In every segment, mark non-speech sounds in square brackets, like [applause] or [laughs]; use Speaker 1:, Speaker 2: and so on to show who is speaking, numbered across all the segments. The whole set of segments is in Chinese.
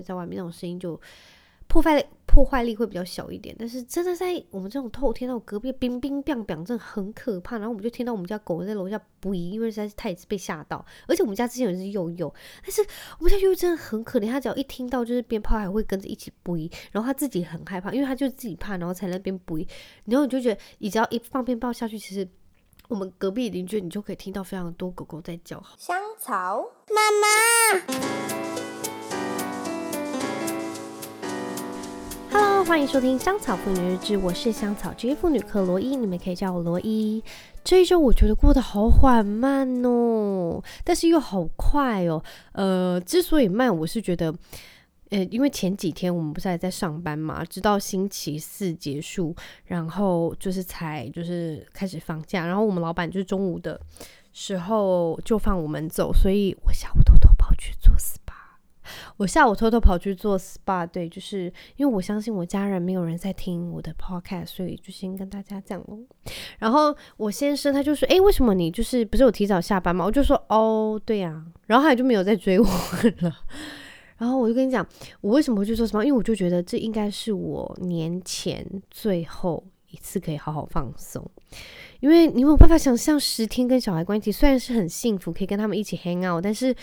Speaker 1: 在外面那种声音就。破坏破坏力会比较小一点，但是真的在我们这种透天，那种隔壁冰冰冰冰，真的很可怕。然后我们就听到我们家狗在楼下不宜，因为实在是太被吓到。而且我们家之前有一只幼幼，但是我们家幼幼真的很可怜，它只要一听到就是鞭炮，还会跟着一起不宜。然后它自己很害怕，因为它就自己怕，然后才那边不宜。然后你就觉得，你只要一放鞭炮下去，其实我们隔壁邻居你就可以听到非常多狗狗在叫。
Speaker 2: 香草妈
Speaker 1: 妈。欢迎收听香草妇女日志，我是香草职业妇女克罗伊，你们可以叫我罗伊。这一周我觉得过得好缓慢哦，但是又好快哦。呃，之所以慢，我是觉得，呃，因为前几天我们不是还在上班嘛，直到星期四结束，然后就是才就是开始放假，然后我们老板就是中午的时候就放我们走，所以我下午偷偷跑去做 SPA。我下午偷偷跑去做 SPA，对，就是因为我相信我家人没有人在听我的 podcast，所以就先跟大家讲哦。然后我先生他就说：“诶，为什么你就是不是有提早下班吗？”我就说：“哦，对呀。”然后他也就没有再追我了。[laughs] 然后我就跟你讲，我为什么会去做 SPA，因为我就觉得这应该是我年前最后一次可以好好放松，因为你没有办法想象十天跟小孩关系虽然是很幸福，可以跟他们一起 hang out，但是。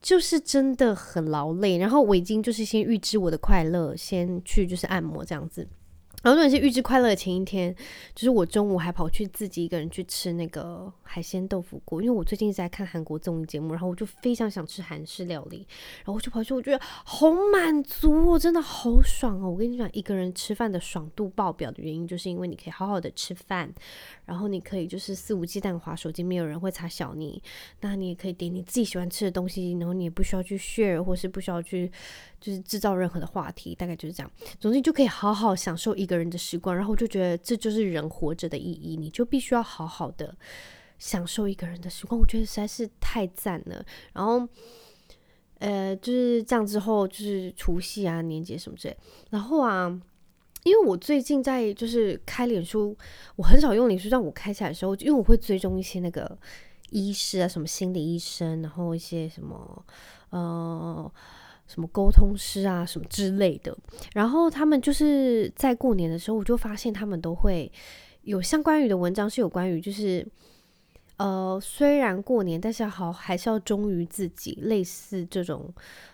Speaker 1: 就是真的很劳累，然后我已经就是先预知我的快乐，先去就是按摩这样子。然后那是预知快乐的前一天，就是我中午还跑去自己一个人去吃那个海鲜豆腐锅，因为我最近一直在看韩国综艺节目，然后我就非常想吃韩式料理，然后我就跑去，我觉得好满足哦，真的好爽哦！我跟你讲，一个人吃饭的爽度爆表的原因，就是因为你可以好好的吃饭，然后你可以就是肆无忌惮划手机，没有人会查小你，那你也可以点你自己喜欢吃的东西，然后你也不需要去 share，或是不需要去就是制造任何的话题，大概就是这样。总之，你就可以好好享受一一个人的时光，然后我就觉得这就是人活着的意义，你就必须要好好的享受一个人的时光，我觉得实在是太赞了。然后，呃，就是这样之后，就是除夕啊、年节什么之类。然后啊，因为我最近在就是开脸书，我很少用脸书，让我开起来的时候，因为我会追踪一些那个医师啊，什么心理医生，然后一些什么呃。什么沟通师啊，什么之类的，然后他们就是在过年的时候，我就发现他们都会有相关于的文章，是有关于就是，呃，虽然过年，但是好还是要忠于自己，类似这种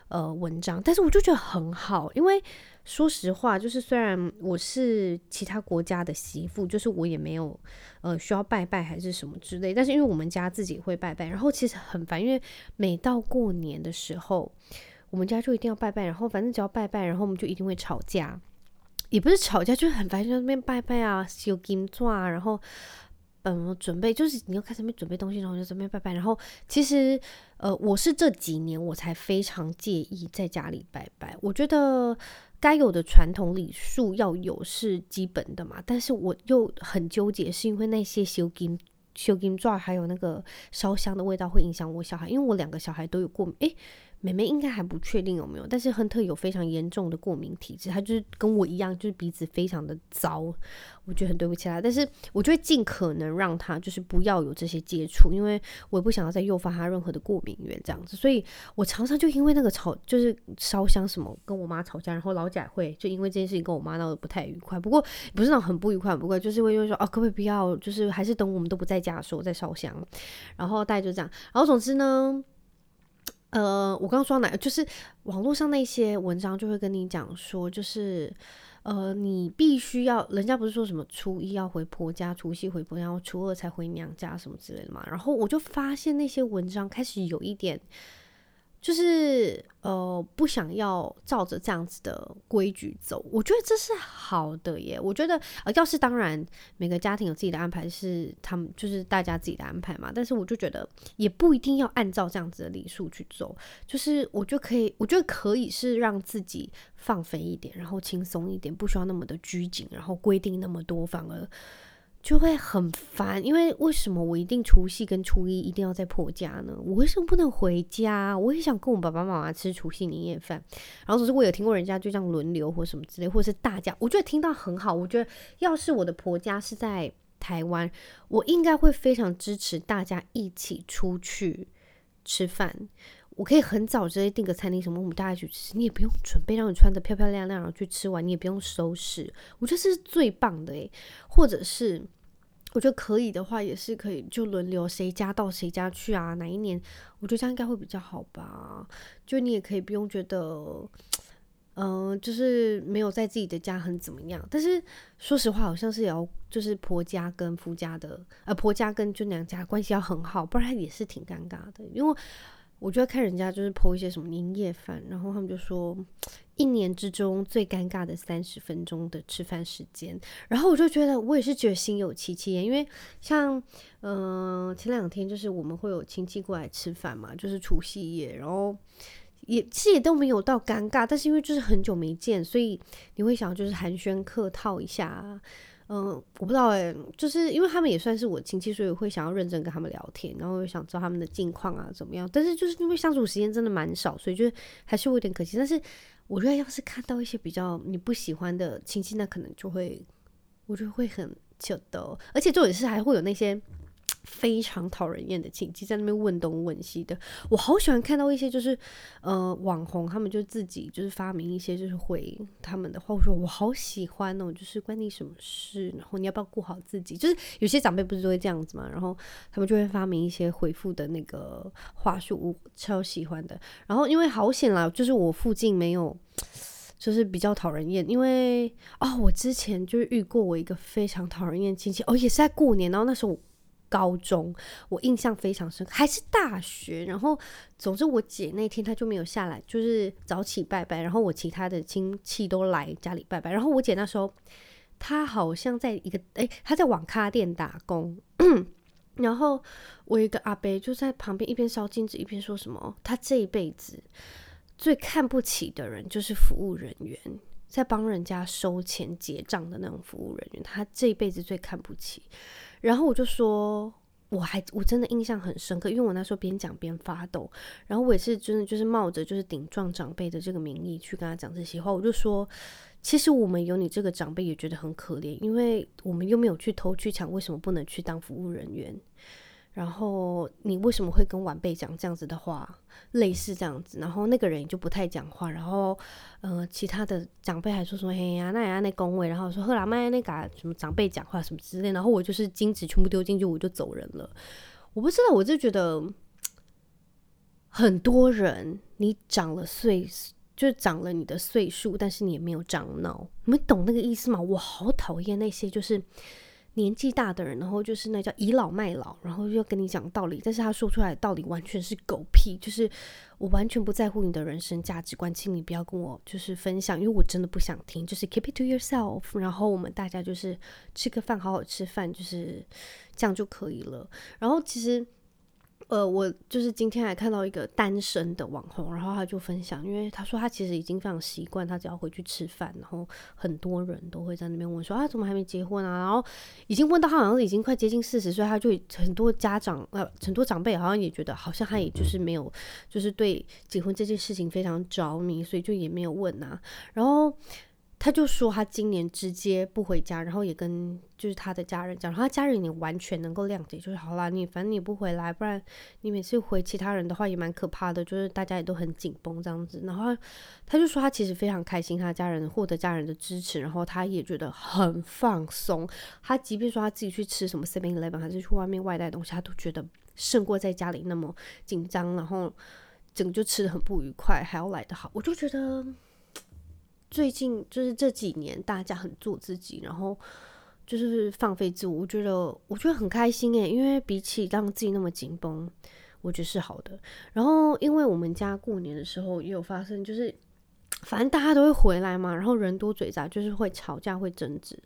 Speaker 1: 呃文章，但是我就觉得很好，因为说实话，就是虽然我是其他国家的媳妇，就是我也没有呃需要拜拜还是什么之类，但是因为我们家自己会拜拜，然后其实很烦，因为每到过年的时候。我们家就一定要拜拜，然后反正只要拜拜，然后我们就一定会吵架，也不是吵架，就是很烦，就在那边拜拜啊，修金钻啊，然后嗯，准备就是你要开始准备东西，然后就准备拜拜。然后其实呃，我是这几年我才非常介意在家里拜拜，我觉得该有的传统礼数要有是基本的嘛，但是我又很纠结，是因为那些修金修金钻还有那个烧香的味道会影响我小孩，因为我两个小孩都有过敏，诶。妹妹应该还不确定有没有，但是亨特有非常严重的过敏体质，他就是跟我一样，就是鼻子非常的糟，我觉得很对不起他，但是我就会尽可能让他就是不要有这些接触，因为我也不想要再诱发他任何的过敏源这样子，所以我常常就因为那个吵，就是烧香什么跟我妈吵架，然后老贾会就因为这件事情跟我妈闹得不太愉快，不过不是那种很不愉快，不过就是会因为说哦，可不可以不要，就是还是等我们都不在家的时候再烧香，然后大概就这样，然后总之呢。呃，我刚刚说哪，就是网络上那些文章就会跟你讲说，就是呃，你必须要，人家不是说什么初一要回婆家，除夕回婆家，然后初二才回娘家什么之类的嘛。然后我就发现那些文章开始有一点。就是呃，不想要照着这样子的规矩走，我觉得这是好的耶。我觉得呃，要是当然每个家庭有自己的安排，是他们就是大家自己的安排嘛。但是我就觉得也不一定要按照这样子的礼数去走，就是我就可以，我觉得可以是让自己放飞一点，然后轻松一点，不需要那么的拘谨，然后规定那么多，反而。就会很烦，因为为什么我一定除夕跟初一一定要在婆家呢？我为什么不能回家？我也想跟我爸爸妈妈吃除夕年夜饭。然后只是我有听过人家就这样轮流或什么之类，或者是大家，我觉得听到很好。我觉得要是我的婆家是在台湾，我应该会非常支持大家一起出去吃饭。我可以很早直接订个餐厅，什么我们大家一起去吃，你也不用准备，让你穿得漂漂亮亮，然后去吃完，你也不用收拾，我觉得这是最棒的诶，或者是我觉得可以的话，也是可以就轮流谁家到谁家去啊，哪一年，我觉得这样应该会比较好吧。就你也可以不用觉得，嗯、就是没有在自己的家很怎么样。但是说实话，好像是也要就是婆家跟夫家的，呃，婆家跟就娘家关系要很好，不然也是挺尴尬的，因为。我就要看人家就是 po 一些什么年夜饭，然后他们就说一年之中最尴尬的三十分钟的吃饭时间，然后我就觉得我也是觉得心有戚戚，因为像嗯、前两天就是我们会有亲戚过来吃饭嘛，就是除夕夜，然后也其实也都没有到尴尬，但是因为就是很久没见，所以你会想就是寒暄客套一下。嗯，我不知道哎，就是因为他们也算是我亲戚，所以会想要认真跟他们聊天，然后又想知道他们的近况啊怎么样。但是就是因为相处时间真的蛮少，所以就还是会有点可惜。但是我觉得要是看到一些比较你不喜欢的亲戚，那可能就会，我觉得会很糗的，而且重点是还会有那些。非常讨人厌的亲戚在那边问东问西的，我好喜欢看到一些就是呃网红，他们就自己就是发明一些就是回他们的话，我说我好喜欢哦，就是关你什么事，然后你要不要顾好自己？就是有些长辈不是都会这样子嘛，然后他们就会发明一些回复的那个话术，我超喜欢的。然后因为好险啦，就是我附近没有，就是比较讨人厌，因为哦，我之前就是遇过我一个非常讨人厌亲戚，哦，也是在过年，然后那时候。高中我印象非常深，还是大学。然后，总之我姐那天她就没有下来，就是早起拜拜。然后我其他的亲戚都来家里拜拜。然后我姐那时候她好像在一个诶，她在网咖店打工。然后我一个阿伯就在旁边一边烧金纸一边说什么：他这一辈子最看不起的人就是服务人员，在帮人家收钱结账的那种服务人员，他这一辈子最看不起。然后我就说，我还我真的印象很深刻，因为我那时候边讲边发抖。然后我也是真的就是冒着就是顶撞长辈的这个名义去跟他讲这些话。我就说，其实我们有你这个长辈也觉得很可怜，因为我们又没有去偷去抢，为什么不能去当服务人员？然后你为什么会跟晚辈讲这样子的话，类似这样子？然后那个人就不太讲话。然后，呃，其他的长辈还说什么“嘿呀，那呀那恭维”，然后说“赫拉麦那嘎什么长辈讲话什么之类”。然后我就是金子全部丢进去，我就走人了。我不知道，我就觉得很多人，你长了岁，就长了你的岁数，但是你也没有长脑。你们懂那个意思吗？我好讨厌那些就是。年纪大的人，然后就是那叫倚老卖老，然后又跟你讲道理，但是他说出来的道理完全是狗屁，就是我完全不在乎你的人生价值观，请你不要跟我就是分享，因为我真的不想听，就是 keep it to yourself。然后我们大家就是吃个饭，好好吃饭，就是这样就可以了。然后其实。呃，我就是今天还看到一个单身的网红，然后他就分享，因为他说他其实已经非常习惯，他只要回去吃饭，然后很多人都会在那边问说啊，怎么还没结婚啊？然后已经问到他好像是已经快接近四十岁，他就很多家长呃很多长辈好像也觉得好像他也就是没有，就是对结婚这件事情非常着迷，所以就也没有问啊，然后。他就说他今年直接不回家，然后也跟就是他的家人讲，然后他家人也完全能够谅解，就是好啦，你反正你不回来，不然你每次回其他人的话也蛮可怕的，就是大家也都很紧绷这样子。然后他就说他其实非常开心，他家人获得家人的支持，然后他也觉得很放松。他即便说他自己去吃什么 Seven Eleven 还是去外面外带东西，他都觉得胜过在家里那么紧张，然后整个就吃得很不愉快，还要来得好。我就觉得。最近就是这几年，大家很做自己，然后就是放飞自我。我觉得，我觉得很开心诶，因为比起让自己那么紧绷，我觉得是好的。然后，因为我们家过年的时候也有发生，就是反正大家都会回来嘛，然后人多嘴杂，就是会吵架、会争执。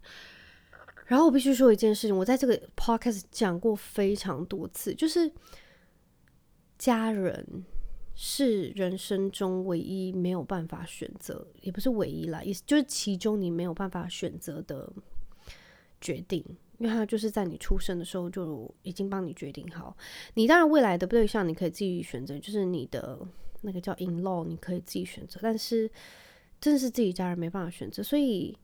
Speaker 1: 然后我必须说一件事情，我在这个 podcast 讲过非常多次，就是家人。是人生中唯一没有办法选择，也不是唯一啦，也就是其中你没有办法选择的决定，因为他就是在你出生的时候就已经帮你决定好。你当然未来的对象你可以自己选择，就是你的那个叫 in law，你可以自己选择，但是真的是自己家人没办法选择，所以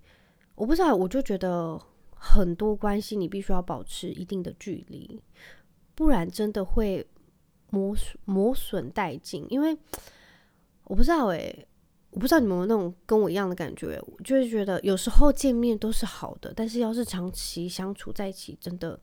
Speaker 1: 我不知道，我就觉得很多关系你必须要保持一定的距离，不然真的会。磨损磨损殆尽，因为我不知道哎、欸，我不知道你们有那种跟我一样的感觉，我就是觉得有时候见面都是好的，但是要是长期相处在一起，真的。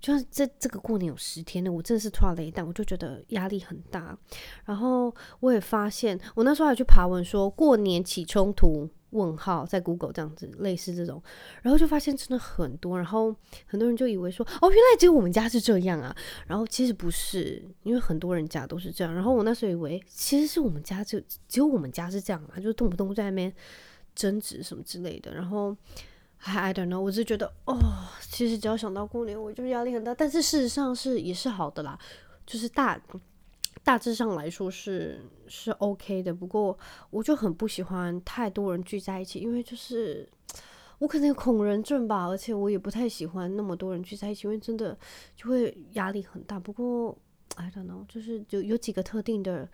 Speaker 1: 就像这这个过年有十天呢，我真的是突然雷，但我就觉得压力很大。然后我也发现，我那时候还去爬文说过年起冲突问号在 Google 这样子类似这种，然后就发现真的很多。然后很多人就以为说哦，原来只有我们家是这样啊。然后其实不是，因为很多人家都是这样。然后我那时候以为其实是我们家就只有我们家是这样嘛，就动不动在那边争执什么之类的。然后。I don't know，我就觉得哦，其实只要想到过年，我就压力很大。但是事实上是也是好的啦，就是大大致上来说是是 OK 的。不过我就很不喜欢太多人聚在一起，因为就是我可能有恐人症吧，而且我也不太喜欢那么多人聚在一起，因为真的就会压力很大。不过 I don't know，就是就有几个特定的。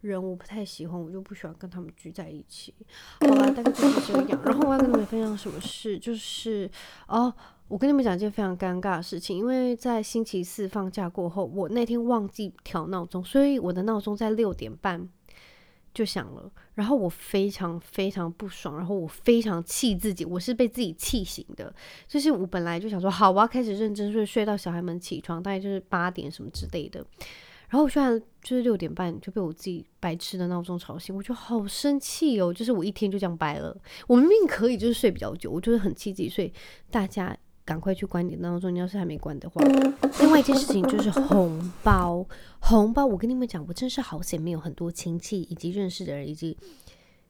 Speaker 1: 人我不太喜欢，我就不喜欢跟他们聚在一起。好吧，大概就是这样。然后我要跟你们分享什么事，就是哦，我跟你们讲一件非常尴尬的事情，因为在星期四放假过后，我那天忘记调闹钟，所以我的闹钟在六点半就响了。然后我非常非常不爽，然后我非常气自己，我是被自己气醒的。就是我本来就想说，好，我要开始认真睡，睡到小孩们起床，大概就是八点什么之类的。然后我虽然就是六点半就被我自己白痴的闹钟吵醒，我就好生气哦！就是我一天就这样白了。我明明可以就是睡比较久，我就是很气自己。所以大家赶快去关你的闹钟，你要是还没关的话。另外一件事情就是红包，红包，我跟你们讲，我真是好险，没有很多亲戚以及认识的人，以及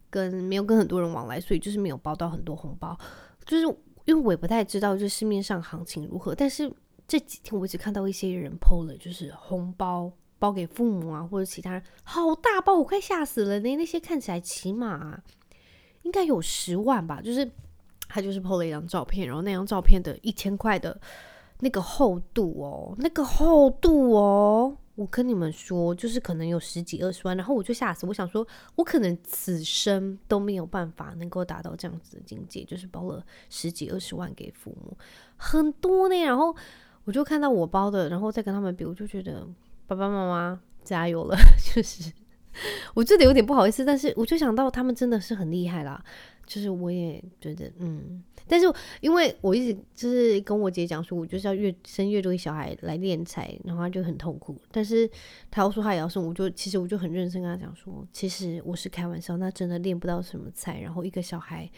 Speaker 1: 跟没有跟很多人往来，所以就是没有包到很多红包。就是因为我也不太知道，就市面上行情如何。但是这几天我只看到一些人 PO 了，就是红包。包给父母啊，或者其他人，好大包，我快吓死了呢！那些看起来起码、应该有十万吧，就是他就是 PO 了一张照片，然后那张照片的一千块的那个厚度哦，那个厚度哦，我跟你们说，就是可能有十几二十万，然后我就吓死，我想说，我可能此生都没有办法能够达到这样子的境界，就是包了十几二十万给父母，很多呢。然后我就看到我包的，然后再跟他们比，我就觉得。爸爸妈妈加油了，[laughs] 就是我真的有点不好意思，但是我就想到他们真的是很厉害啦，就是我也觉得嗯，但是因为我一直就是跟我姐讲说，我就是要越生越多小孩来练财，然后他就很痛苦，但是他要说他也要生，我就其实我就很认真跟他讲说，其实我是开玩笑，那真的练不到什么财，然后一个小孩。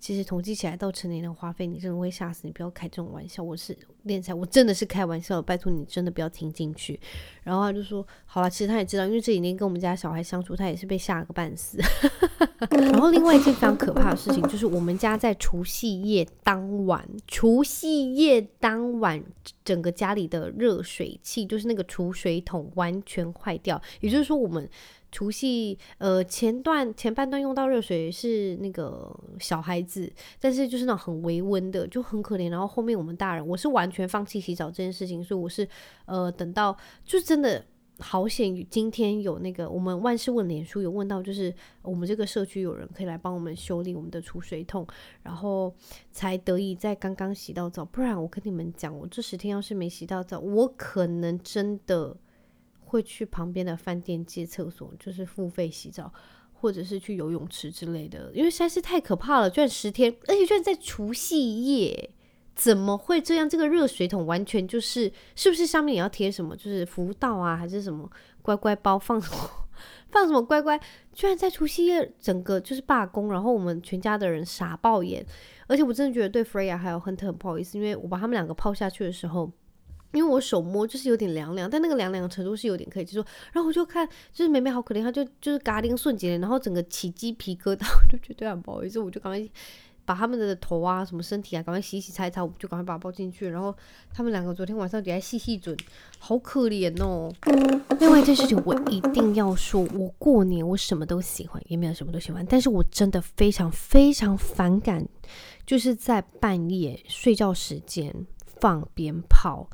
Speaker 1: 其实统计起来到成年的花费，你真的会吓死你！不要开这种玩笑，我是练财，我真的是开玩笑，拜托你真的不要听进去。然后他就说：“好了，其实他也知道，因为这几年跟我们家小孩相处，他也是被吓个半死。[laughs] ”然后另外一件非常可怕的事情，就是我们家在除夕夜当晚，除夕夜当晚，整个家里的热水器，就是那个储水桶完全坏掉，也就是说我们。除夕，呃，前段前半段用到热水是那个小孩子，但是就是那种很微温的，就很可怜。然后后面我们大人，我是完全放弃洗澡这件事情，所以我是呃等到就真的好险，今天有那个我们万事问脸书有问到，就是我们这个社区有人可以来帮我们修理我们的储水桶，然后才得以在刚刚洗到澡。不然我跟你们讲，我这十天要是没洗到澡，我可能真的。会去旁边的饭店借厕所，就是付费洗澡，或者是去游泳池之类的，因为实在是太可怕了。居然十天，而且居然在除夕夜，怎么会这样？这个热水桶完全就是，是不是上面也要贴什么？就是福到啊，还是什么乖乖包放什么 [laughs] 放什么乖乖？居然在除夕夜整个就是罢工，然后我们全家的人傻爆眼。而且我真的觉得对 Freya 还有亨特很不好意思，因为我把他们两个抛下去的时候。因为我手摸就是有点凉凉，但那个凉凉的程度是有点可以接受。然后我就看，就是妹妹好可怜，她就就是嘎丁瞬间，然后整个起鸡皮疙瘩，我 [laughs] 就觉得很不好意思，我就赶快把他们的头啊、什么身体啊，赶快洗洗擦擦，我就赶快把它抱进去。然后他们两个昨天晚上也在细细准，好可怜哦。另外一件事情，我一定要说，我过年我什么都喜欢，也没有什么都喜欢，但是我真的非常非常反感，就是在半夜睡觉时间放鞭炮。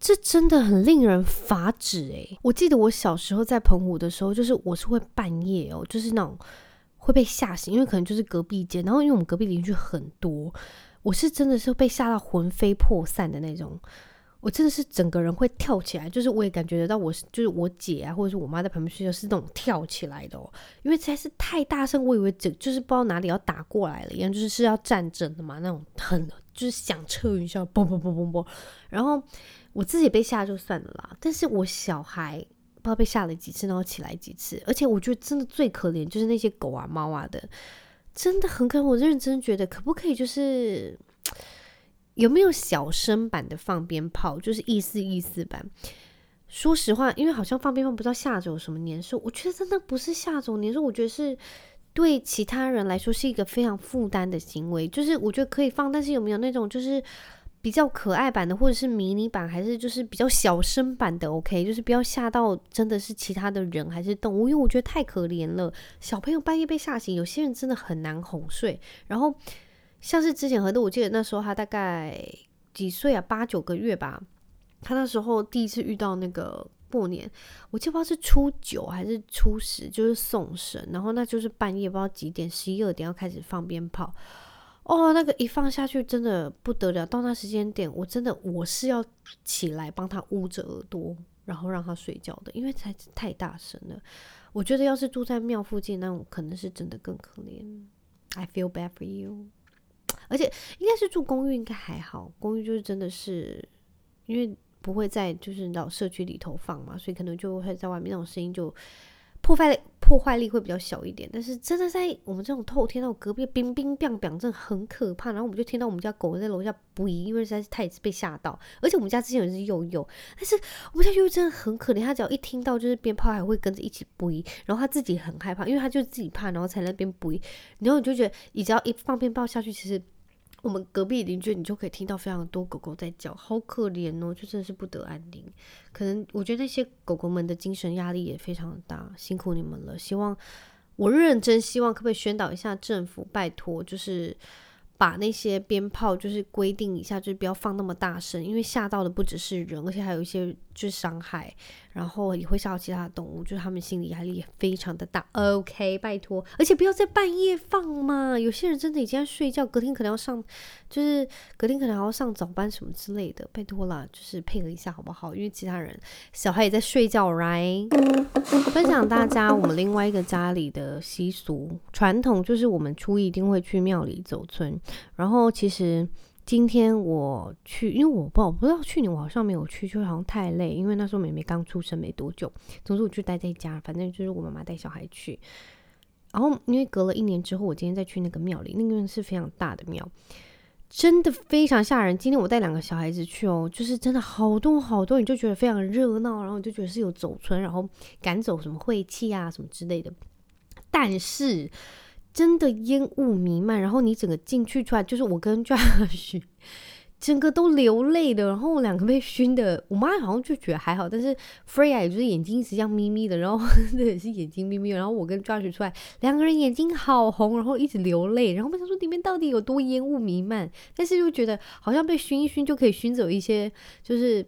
Speaker 1: 这真的很令人发指诶，我记得我小时候在澎湖的时候，就是我是会半夜哦，就是那种会被吓醒，因为可能就是隔壁间，然后因为我们隔壁邻居很多，我是真的是被吓到魂飞魄散的那种。我真的是整个人会跳起来，就是我也感觉得到我是就是我姐啊，或者是我妈在旁边睡觉是那种跳起来的哦，因为实在是太大声，我以为整就是不知道哪里要打过来了一样，就是是要战争的嘛，那种很就是响彻云霄，嘣嘣嘣嘣嘣，然后我自己被吓就算了啦，但是我小孩不知道被吓了几次，然后起来几次，而且我觉得真的最可怜就是那些狗啊猫啊的，真的很可怜，我认真觉得可不可以就是。有没有小声版的放鞭炮？就是意思意思版。说实话，因为好像放鞭炮不知道吓走什么年兽，我觉得真的不是吓走年兽，我觉得是对其他人来说是一个非常负担的行为。就是我觉得可以放，但是有没有那种就是比较可爱版的，或者是迷你版，还是就是比较小声版的？OK，就是不要吓到真的是其他的人还是动物，因为我觉得太可怜了。小朋友半夜被吓醒，有些人真的很难哄睡，然后。像是之前和的，我记得那时候他大概几岁啊，八九个月吧。他那时候第一次遇到那个过年，我记不知道是初九还是初十，就是送神，然后那就是半夜不知道几点，十一二点要开始放鞭炮。哦，那个一放下去真的不得了，到那时间点，我真的我是要起来帮他捂着耳朵，然后让他睡觉的，因为才太大声了。我觉得要是住在庙附近那种，可能是真的更可怜。I feel bad for you. [laughs] 而且应该是住公寓，应该还好。公寓就是真的是，因为不会在就是老社区里头放嘛，所以可能就会在外面那种声音就破坏破坏力会比较小一点。但是真的在我们这种透天，到隔壁冰冰冰冰，真的很可怕。然后我们就听到我们家狗在楼下不宜，因为实在是太被吓到。而且我们家之前有一只幼幼，但是我们家幼幼真的很可怜，它只要一听到就是鞭炮，还会跟着一起不宜。然后它自己很害怕，因为它就自己怕，然后才那边不宜。然后你就觉得，你只要一放鞭炮下去，其实。我们隔壁邻居，你就可以听到非常多狗狗在叫，好可怜哦，就真的是不得安宁。可能我觉得那些狗狗们的精神压力也非常大，辛苦你们了。希望我认真希望，可不可以宣导一下政府，拜托，就是把那些鞭炮就是规定一下，就是不要放那么大声，因为吓到的不只是人，而且还有一些就是伤害。然后也会吓到其他的动物，就是他们心理压力也非常的大。OK，拜托，而且不要在半夜放嘛，有些人真的已经在睡觉，隔天可能要上，就是隔天可能还要上早班什么之类的，拜托啦，就是配合一下好不好？因为其他人小孩也在睡觉，right？分享大家我们另外一个家里的习俗传统，就是我们初一一定会去庙里走春，然后其实。今天我去，因为我不，我不知道去年我好像没有去，就好像太累，因为那时候妹妹刚出生没多久。总之我就待在家，反正就是我妈妈带小孩去。然后因为隔了一年之后，我今天再去那个庙里，那个是非常大的庙，真的非常吓人。今天我带两个小孩子去哦，就是真的好多好多，你就觉得非常热闹，然后你就觉得是有走村，然后赶走什么晦气啊什么之类的。但是。真的烟雾弥漫，然后你整个进去出来，就是我跟 Josh 整个都流泪的，然后我两个被熏的，我妈好像就觉得还好，但是 Freya 也就是眼睛一直这眯眯的，然后那也是眼睛眯眯，然后我跟 Josh 出来，两个人眼睛好红，然后一直流泪，然后我想说里面到底有多烟雾弥漫，但是又觉得好像被熏一熏就可以熏走一些就是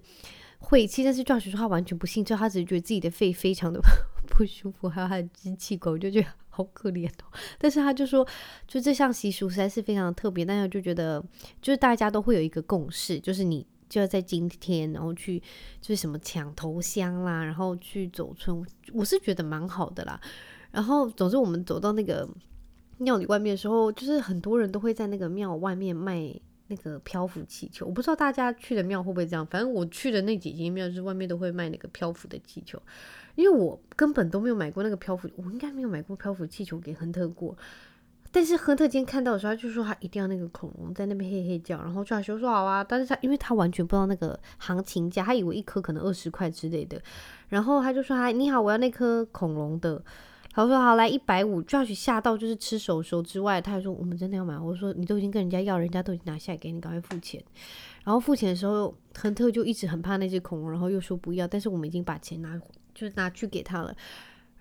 Speaker 1: 晦气，但是 Josh 说他完全不信，就他只是觉得自己的肺非常的 [laughs] 不舒服，还有他的支气管，我就觉得。好可怜哦，[laughs] 但是他就说，就这项习俗实在是非常的特别，但是就觉得，就是大家都会有一个共识，就是你就要在今天，然后去就是什么抢头香啦，然后去走村，我是觉得蛮好的啦。然后总之我们走到那个庙里外面的时候，就是很多人都会在那个庙外面卖那个漂浮气球，我不知道大家去的庙会不会这样，反正我去的那几间庙是外面都会卖那个漂浮的气球。因为我根本都没有买过那个漂浮，我应该没有买过漂浮气球给亨特过。但是亨特今天看到的时候，他就说他一定要那个恐龙在那边嘿嘿叫，然后就还说说好啊。但是他因为他完全不知道那个行情价，他以为一颗可能二十块之类的，然后他就说他你好，我要那颗恐龙的。他说好来一百五，Josh 吓到就是吃手手之外，他还说我们真的要买。我说你都已经跟人家要，人家都已经拿下来给你，赶快付钱。然后付钱的时候，亨特就一直很怕那只恐龙，然后又说不要，但是我们已经把钱拿。就是拿去给他了，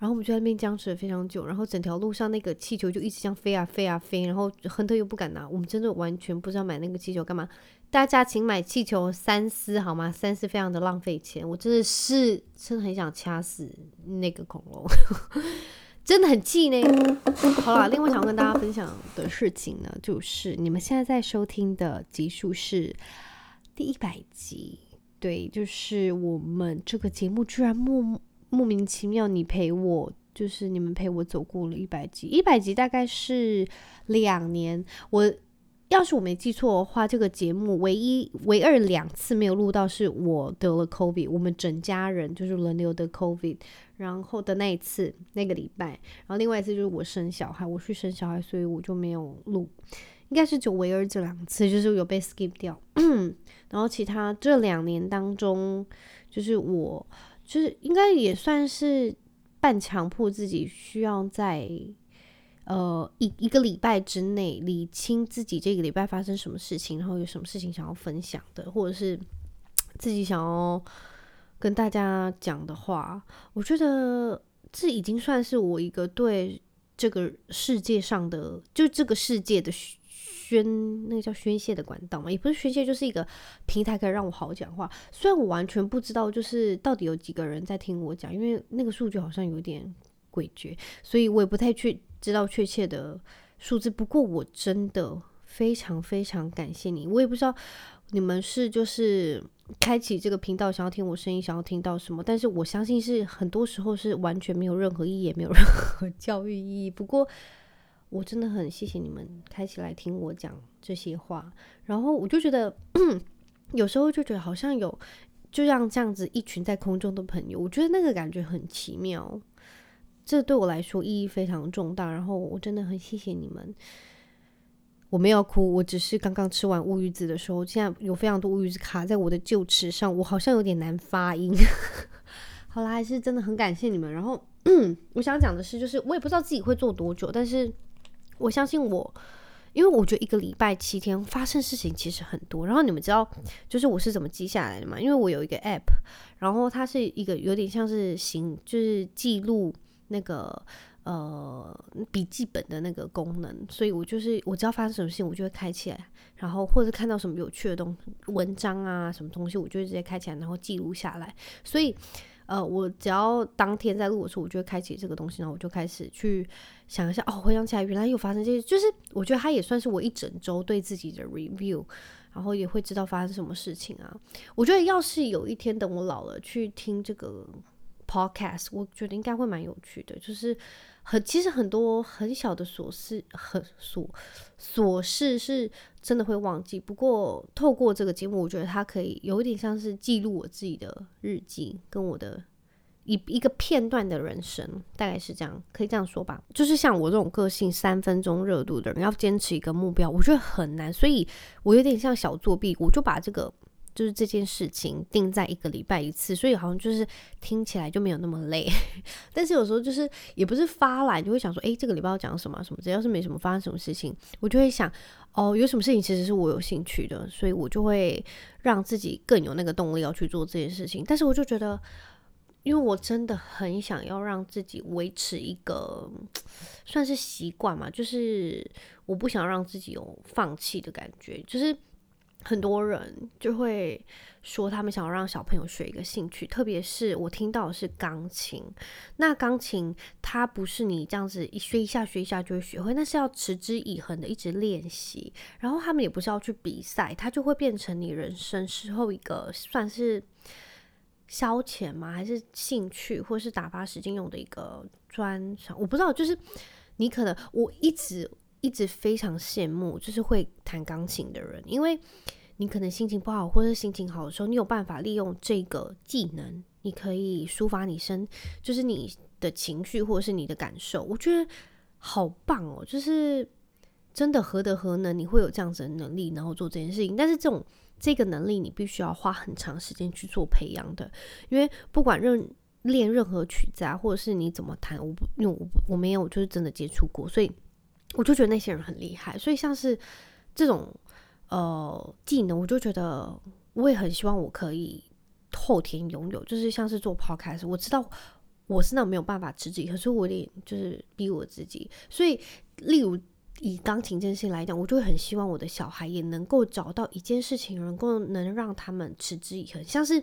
Speaker 1: 然后我们就在那边僵持了非常久，然后整条路上那个气球就一直这样飞啊飞啊飞，然后亨特又不敢拿，我们真的完全不知道买那个气球干嘛。大家请买气球三思好吗？三思非常的浪费钱，我真的是真的很想掐死那个恐龙，[laughs] 真的很气呢。好了，另外想要跟大家分享的事情呢，就是你们现在在收听的集数是第一百集。对，就是我们这个节目居然默默莫名其妙，你陪我，就是你们陪我走过了一百集，一百集大概是两年。我要是我没记错的话，这个节目唯一唯二两次没有录到，是我得了 COVID，我们整家人就是轮流得 COVID，然后的那一次那个礼拜，然后另外一次就是我生小孩，我去生小孩，所以我就没有录。应该是就唯二这两次，就是有被 skip 掉。然后其他这两年当中，就是我就是应该也算是半强迫自己，需要在呃一一个礼拜之内理清自己这个礼拜发生什么事情，然后有什么事情想要分享的，或者是 [tsk] 自己想要跟大家讲的话。我觉得这已经算是我一个对这个世界上的，就这个世界的。宣那个叫宣泄的管道嘛，也不是宣泄，就是一个平台，可以让我好讲话。虽然我完全不知道，就是到底有几个人在听我讲，因为那个数据好像有点诡谲，所以我也不太去知道确切的数字。不过我真的非常非常感谢你，我也不知道你们是就是开启这个频道想要听我声音，想要听到什么，但是我相信是很多时候是完全没有任何意义，也没有任何教育意义。不过。我真的很谢谢你们开起来听我讲这些话，然后我就觉得，[clears throat] 有时候就觉得好像有，就像这样子一群在空中的朋友，我觉得那个感觉很奇妙，这对我来说意义非常重大。然后我真的很谢谢你们，我没有哭，我只是刚刚吃完乌鱼子的时候，现在有非常多乌鱼子卡在我的臼齿上，我好像有点难发音。[laughs] 好啦，还是真的很感谢你们。然后 [clears throat] 我想讲的是，就是我也不知道自己会做多久，但是。我相信我，因为我觉得一个礼拜七天发生事情其实很多。然后你们知道，就是我是怎么记下来的吗？因为我有一个 app，然后它是一个有点像是行，就是记录那个呃笔记本的那个功能。所以我就是我知道发生什么事情，我就会开起来，然后或者看到什么有趣的东文章啊，什么东西，我就会直接开起来，然后记录下来。所以。呃，我只要当天在录的时候，我就会开启这个东西，然后我就开始去想一下，哦，回想起来原来有发生这些，就是我觉得它也算是我一整周对自己的 review，然后也会知道发生什么事情啊。我觉得要是有一天等我老了去听这个 podcast，我觉得应该会蛮有趣的，就是。很，其实很多很小的琐事，很琐琐事是真的会忘记。不过透过这个节目，我觉得它可以有一点像是记录我自己的日记，跟我的一一个片段的人生，大概是这样，可以这样说吧。就是像我这种个性三分钟热度的人，要坚持一个目标，我觉得很难。所以我有点像小作弊，我就把这个。就是这件事情定在一个礼拜一次，所以好像就是听起来就没有那么累。[laughs] 但是有时候就是也不是发懒，就会想说，诶，这个礼拜要讲什么什么？只要是没什么发生什么事情，我就会想，哦，有什么事情其实是我有兴趣的，所以我就会让自己更有那个动力要去做这件事情。但是我就觉得，因为我真的很想要让自己维持一个算是习惯嘛，就是我不想让自己有放弃的感觉，就是。很多人就会说，他们想要让小朋友学一个兴趣，特别是我听到的是钢琴。那钢琴它不是你这样子一学一下学一下就会学会，那是要持之以恒的一直练习。然后他们也不是要去比赛，它就会变成你人生时候一个算是消遣吗？还是兴趣，或是打发时间用的一个专长？我不知道，就是你可能我一直。一直非常羡慕，就是会弹钢琴的人，因为你可能心情不好，或者心情好的时候，你有办法利用这个技能，你可以抒发你身，就是你的情绪或者是你的感受。我觉得好棒哦，就是真的何德何能，你会有这样子的能力，然后做这件事情。但是这种这个能力，你必须要花很长时间去做培养的，因为不管任练任何曲子啊，或者是你怎么弹，我不，因为我我没有就是真的接触过，所以。我就觉得那些人很厉害，所以像是这种呃技能，我就觉得我也很希望我可以后天拥有。就是像是做 podcast，我知道我是那种没有办法持之以恒，可是我得就是逼我自己。所以，例如以钢琴这件事情来讲，我就会很希望我的小孩也能够找到一件事情，能够能让他们持之以恒。像是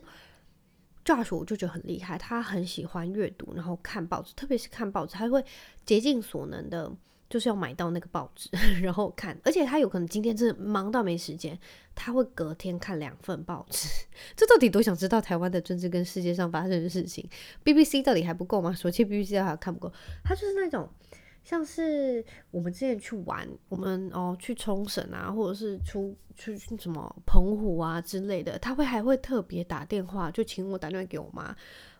Speaker 1: Josh，我就觉得很厉害，他很喜欢阅读，然后看报纸，特别是看报纸，他会竭尽所能的。就是要买到那个报纸，[laughs] 然后看，而且他有可能今天真的忙到没时间，他会隔天看两份报纸。[laughs] 这到底多想知道台湾的政治跟世界上发生的事情？BBC 到底还不够吗？说起 BBC 还看不够，他就是那种像是我们之前去玩，我们哦去冲绳啊，或者是出去什么澎湖啊之类的，他会还会特别打电话，就请我打电话给我妈，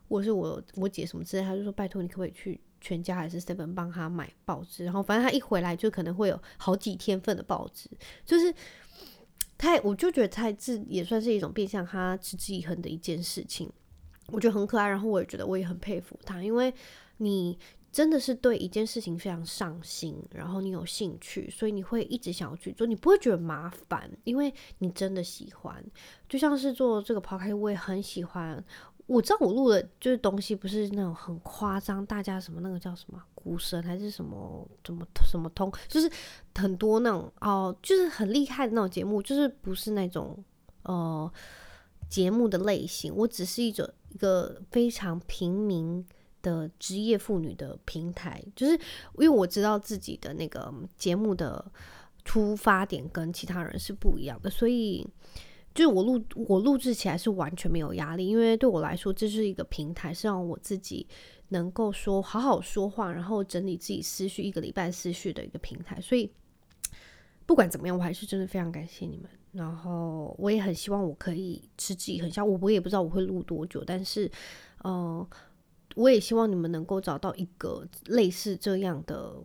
Speaker 1: 或者是我我姐什么之类，他就说拜托你可不可以去。全家还是 seven 帮他买报纸，然后反正他一回来就可能会有好几天份的报纸，就是他，我就觉得他这也算是一种变相他持之以恒的一件事情，我觉得很可爱，然后我也觉得我也很佩服他，因为你真的是对一件事情非常上心，然后你有兴趣，所以你会一直想要去做，你不会觉得麻烦，因为你真的喜欢，就像是做这个 podcast，我也很喜欢。我知道我录的就是东西不是那种很夸张，大家什么那个叫什么股神还是什么什么什么通，就是很多那种哦，就是很厉害的那种节目，就是不是那种呃节目的类型。我只是一种一个非常平民的职业妇女的平台，就是因为我知道自己的那个节目的出发点跟其他人是不一样的，所以。就是我录我录制起来是完全没有压力，因为对我来说这是一个平台，是让我自己能够说好好说话，然后整理自己思绪一个礼拜思绪的一个平台。所以不管怎么样，我还是真的非常感谢你们。然后我也很希望我可以持之以恒，像我我也不知道我会录多久，但是嗯、呃，我也希望你们能够找到一个类似这样的。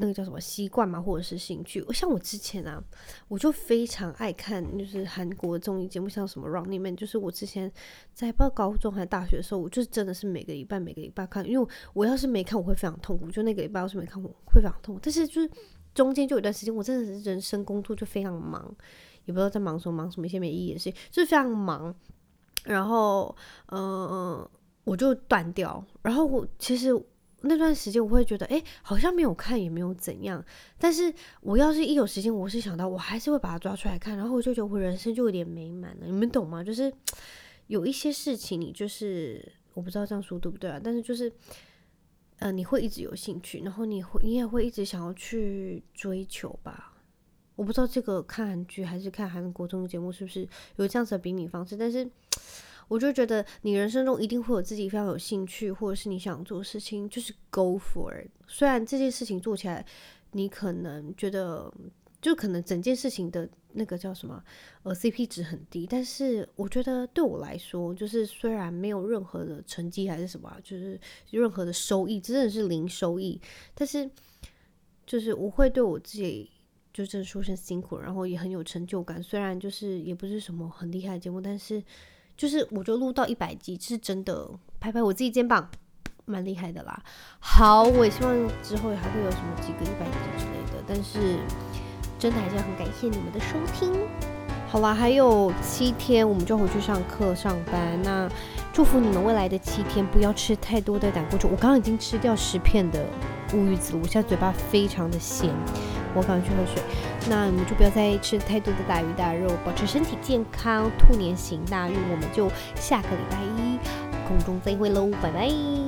Speaker 1: 那个叫什么习惯嘛，或者是兴趣？像我之前啊，我就非常爱看，就是韩国综艺节目，像什么《Running Man》。就是我之前在不知道高中还是大学的时候，我就真的是每个礼拜每个礼拜看，因为我要是没看，我会非常痛苦。就那个礼拜要是没看，我会非常痛苦。但是就是中间就有一段时间，我真的是人生工作就非常忙，也不知道在忙什么，忙什么一些没意义的事情，就是非常忙。然后，嗯、呃，我就断掉。然后我其实。那段时间我会觉得，哎、好像没有看也没有怎样。但是我要是一有时间，我是想到我还是会把它抓出来看，然后我就觉得我人生就有点美满了。你们懂吗？就是有一些事情，你就是我不知道这样说对不对啊？但是就是，呃，你会一直有兴趣，然后你会你也会一直想要去追求吧。我不知道这个看韩剧还是看韩国综艺节目是不是有这样子的比拟方式，但是。我就觉得你人生中一定会有自己非常有兴趣，或者是你想做的事情，就是 go for it。虽然这件事情做起来，你可能觉得就可能整件事情的那个叫什么呃 CP 值很低，但是我觉得对我来说，就是虽然没有任何的成绩还是什么，就是任何的收益，真的是零收益，但是就是我会对我自己就真的说声辛苦，然后也很有成就感。虽然就是也不是什么很厉害的节目，但是。就是我就录到一百集是真的，拍拍我自己肩膀，蛮厉害的啦。好，我也希望之后还会有什么几个一百集之类的，但是真的还是要很感谢你们的收听。好啦，还有七天我们就回去上课上班，那祝福你们未来的七天不要吃太多的胆固醇。我刚刚已经吃掉十片的乌鱼子，我现在嘴巴非常的咸。我赶快去喝水，那你们就不要再吃太多的大鱼大肉，保持身体健康，兔年行大运。我们就下个礼拜一空中再会喽，拜拜。